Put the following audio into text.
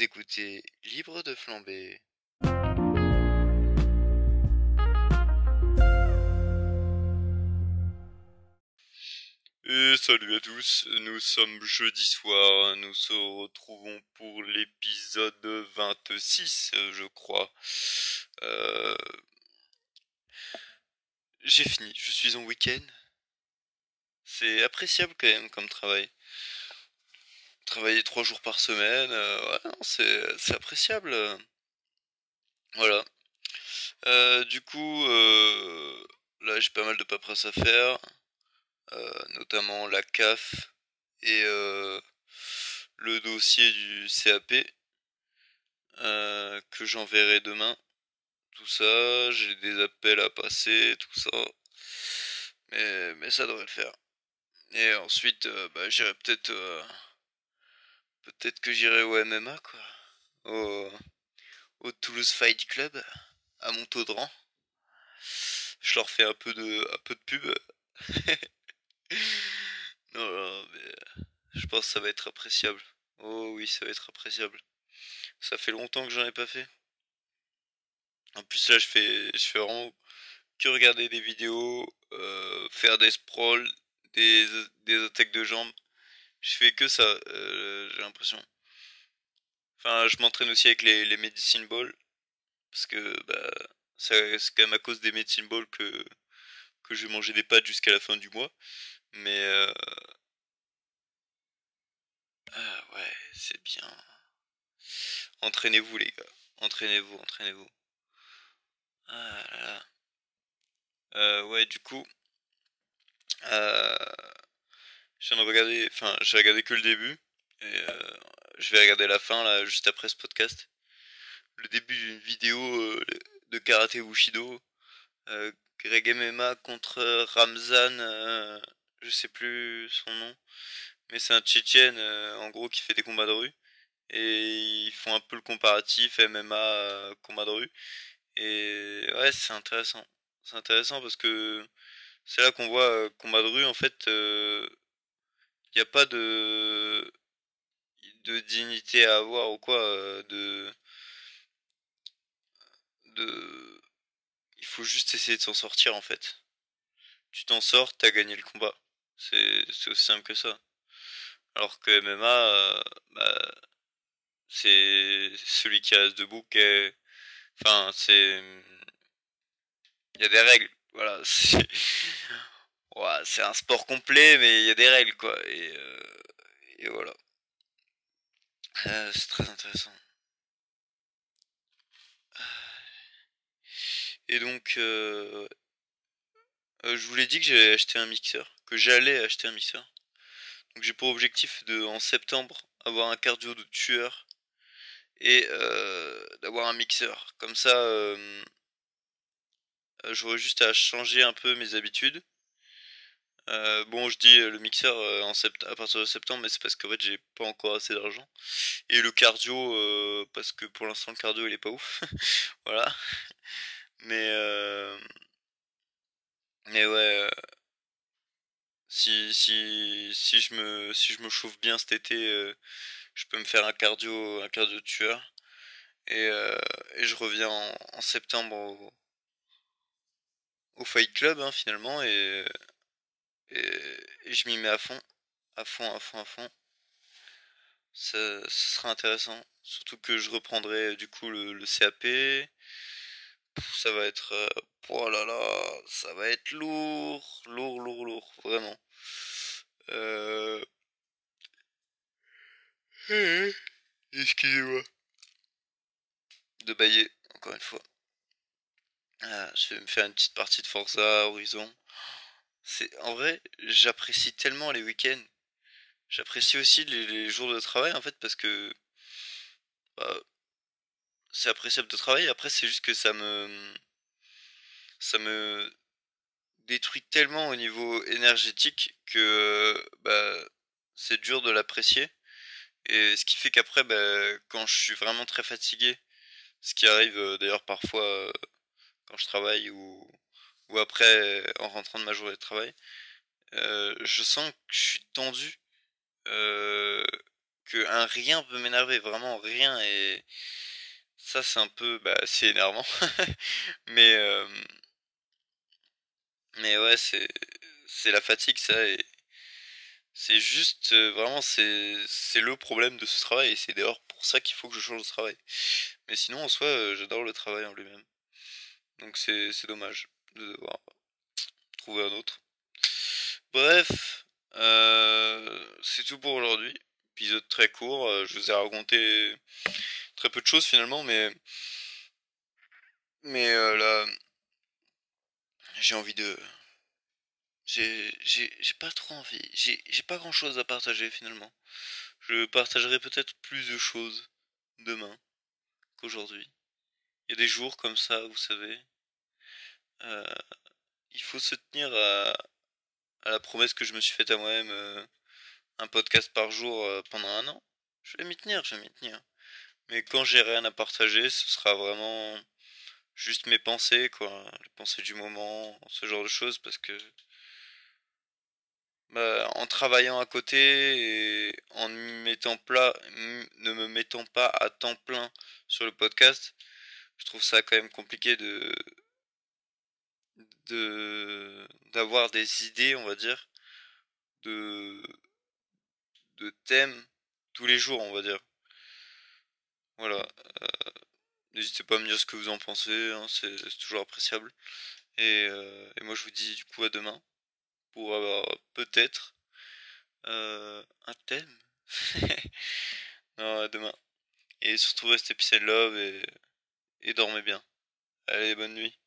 Écoutez Libre de flamber. Et salut à tous, nous sommes jeudi soir, nous se retrouvons pour l'épisode 26, je crois. Euh, J'ai fini, je suis en week-end. C'est appréciable quand même comme travail. Travailler trois jours par semaine, euh, ouais, c'est appréciable. Voilà. Euh, du coup, euh, là j'ai pas mal de paperasse à faire, notamment la CAF et le dossier du CAP que j'enverrai demain. Tout ça, j'ai des appels à passer, tout ça. Mais, ça devrait le faire. Et ensuite, bah, j'irai peut-être... peut-être que j'irai au MMA, quoi. Au, au Toulouse Fight Club, à Montaudran. Je leur fais un peu de, un peu de pub. non, euh, je pense que ça va être appréciable. Oh oui, ça va être appréciable. Ça fait longtemps que j'en ai pas fait. En plus là, je fais, je fais vraiment que regarder des vidéos, euh, faire des sprawls, des attaques de jambes. Je fais que ça, euh, j'ai l'impression. Enfin, je m'entraîne aussi avec les, les medicine balls parce que bah, c'est quand même à cause des medicine balls que que je vais manger des pâtes jusqu'à la fin du mois. Mais euh, ah ouais, c'est bien. Entraînez-vous les gars. Entraînez-vous, entraînez-vous. Ah là là. Euh, ouais, du coup, euh, je viens de regarder, enfin, j'ai regardé que le début. Et euh, je vais regarder la fin là, juste après ce podcast. Le début d'une vidéo euh, de karaté Bushido. Euh, Greg MMA contre Ramzan, euh, je sais plus son nom. Mais c'est un Tchétchène, euh, en gros, qui fait des combats de rue. Et ils font un peu le comparatif MMA euh, combat de rue. Et ouais, c'est intéressant. C'est intéressant parce que c'est là qu'on voit combat de rue, en fait, il n'y a pas de, de dignité à avoir ou quoi. euh, de, de... Il faut juste essayer de s'en sortir, en fait. Tu t'en sors, t'as gagné le combat. C'est c'est aussi simple que ça. Alors que MMA, euh, bah, c'est celui qui reste debout qui est... Enfin, c'est... Il y a des règles. Voilà. Ouais, c'est un sport complet, mais il y a des règles, quoi. Et, euh, et voilà. Euh, c'est très intéressant. Et donc, euh, euh, je vous l'ai dit que j'allais acheter un mixeur. Que j'allais acheter un mixeur. Donc j'ai pour objectif de, en septembre, avoir un cardio de tueur et euh, d'avoir un mixeur. Comme ça, j'aurais juste à changer un peu mes habitudes. Euh, bon, je dis euh, le mixeur euh, en sept- à partir de septembre, mais c'est parce qu'en fait j'ai pas encore assez d'argent. Et le cardio, parce que pour l'instant le cardio il est pas ouf. Voilà. Mais mais ouais, si si si je me si je me chauffe bien cet été, je peux me faire un cardio un cardio tueur. Et, et je reviens en, en septembre au, au Fight Club hein, finalement et, et, je m'y mets à fond, à fond, à fond, à fond. Ça, sera intéressant. Surtout que je reprendrai euh, du coup le, CAP. Ça va être... euh, oh là là, ça va être lourd, lourd, lourd, lourd, vraiment. Euh... Excusez-moi. De bailler, encore une fois. Je vais me faire une petite partie de Forza Horizon. C'est en vrai, j'apprécie tellement les week-ends. J'apprécie aussi les, jours de travail en fait parce que bah, c'est appréciable de travailler. Après, c'est juste que ça me ça me détruit tellement au niveau énergétique que bah c'est dur de l'apprécier. Et ce qui fait qu'après, bah, quand je suis vraiment très fatigué, ce qui arrive euh, d'ailleurs parfois euh, quand je travaille ou ou après en rentrant de ma journée de travail, euh, je sens que je suis tendu, euh, que un rien peut m'énerver, vraiment rien, et ça c'est un peu, bah c'est énervant, mais euh, mais ouais c'est c'est la fatigue ça et c'est juste vraiment c'est c'est le problème de ce travail et c'est d'ailleurs pour ça qu'il faut que je change de travail. Mais sinon en soi j'adore le travail en lui-même. Donc c'est c'est dommage de devoir trouver un autre. Bref, euh, c'est tout pour aujourd'hui. Épisode très court. euh, je vous ai raconté très peu de choses finalement, mais mais euh, là, j'ai envie de. J'ai j'ai pas trop envie. J'ai j'ai pas grand chose à partager finalement. Je partagerai peut-être plus de choses demain qu'aujourd'hui. Il y a des jours comme ça, vous savez. Euh, il faut se tenir à, la promesse que je me suis faite à moi-même. euh, un podcast par jour euh, pendant un an. Je vais m'y tenir, je vais m'y tenir. Mais quand j'ai rien à partager, ce sera vraiment juste mes pensées, quoi. Les pensées du moment, ce genre de choses, parce que bah, en travaillant à côté et en ne me mettant pas à temps plein sur le podcast, je trouve ça quand même compliqué de de d'avoir des idées, on va dire, de de thèmes tous les jours, on va dire. Voilà. euh, N'hésitez pas à me dire ce que vous en pensez, hein, c'est toujours appréciable. Et, euh, et moi je vous dis du coup à demain pour avoir peut-être euh, un thème. non, à demain. Et surtout restez peace and love et, et dormez bien. Allez, bonne nuit.